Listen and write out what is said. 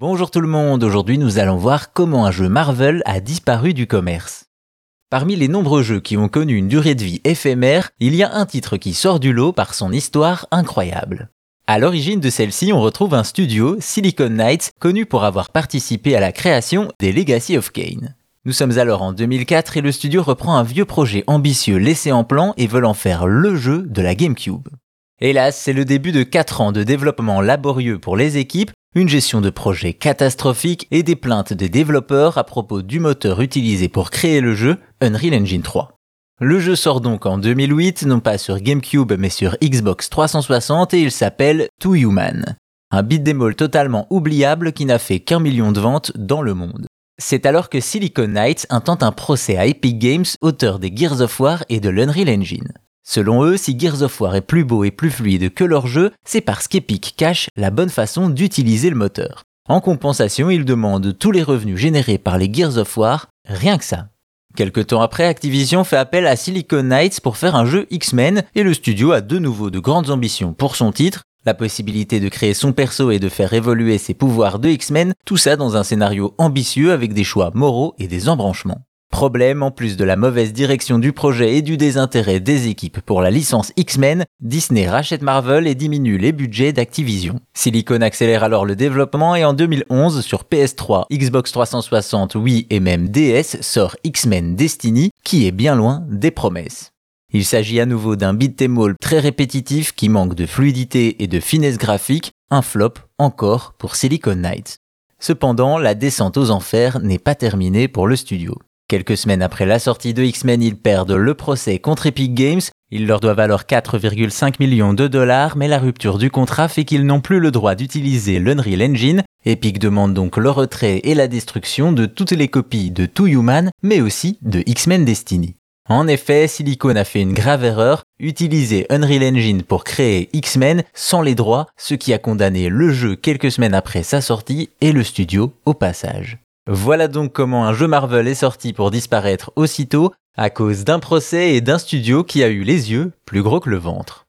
Bonjour tout le monde, aujourd'hui nous allons voir comment un jeu Marvel a disparu du commerce. Parmi les nombreux jeux qui ont connu une durée de vie éphémère, il y a un titre qui sort du lot par son histoire incroyable. À l'origine de celle-ci, on retrouve un studio, Silicon Knights, connu pour avoir participé à la création des Legacy of Kane. Nous sommes alors en 2004 et le studio reprend un vieux projet ambitieux laissé en plan et veut en faire le jeu de la GameCube. Hélas, c'est le début de 4 ans de développement laborieux pour les équipes, une gestion de projet catastrophique et des plaintes des développeurs à propos du moteur utilisé pour créer le jeu, Unreal Engine 3. Le jeu sort donc en 2008, non pas sur GameCube mais sur Xbox 360 et il s'appelle Too Human. Un beat'em totalement oubliable qui n'a fait qu'un million de ventes dans le monde. C'est alors que Silicon Knights intente un procès à Epic Games, auteur des Gears of War et de l'Unreal Engine. Selon eux, si Gears of War est plus beau et plus fluide que leur jeu, c'est parce qu'Epic cache la bonne façon d'utiliser le moteur. En compensation, ils demandent tous les revenus générés par les Gears of War, rien que ça. Quelque temps après, Activision fait appel à Silicon Knights pour faire un jeu X-Men et le studio a de nouveau de grandes ambitions pour son titre, la possibilité de créer son perso et de faire évoluer ses pouvoirs de X-Men, tout ça dans un scénario ambitieux avec des choix moraux et des embranchements. Problème, en plus de la mauvaise direction du projet et du désintérêt des équipes pour la licence X-Men, Disney rachète Marvel et diminue les budgets d'Activision. Silicon accélère alors le développement et en 2011, sur PS3, Xbox 360, Wii et même DS, sort X-Men Destiny, qui est bien loin des promesses. Il s'agit à nouveau d'un beat'em all très répétitif qui manque de fluidité et de finesse graphique, un flop encore pour Silicon Knights. Cependant, la descente aux enfers n'est pas terminée pour le studio. Quelques semaines après la sortie de X-Men, ils perdent le procès contre Epic Games. Ils leur doivent alors 4,5 millions de dollars, mais la rupture du contrat fait qu'ils n'ont plus le droit d'utiliser l'Unreal Engine. Epic demande donc le retrait et la destruction de toutes les copies de Too Human, mais aussi de X-Men Destiny. En effet, Silicon a fait une grave erreur, utiliser Unreal Engine pour créer X-Men sans les droits, ce qui a condamné le jeu quelques semaines après sa sortie et le studio au passage. Voilà donc comment un jeu Marvel est sorti pour disparaître aussitôt à cause d'un procès et d'un studio qui a eu les yeux plus gros que le ventre.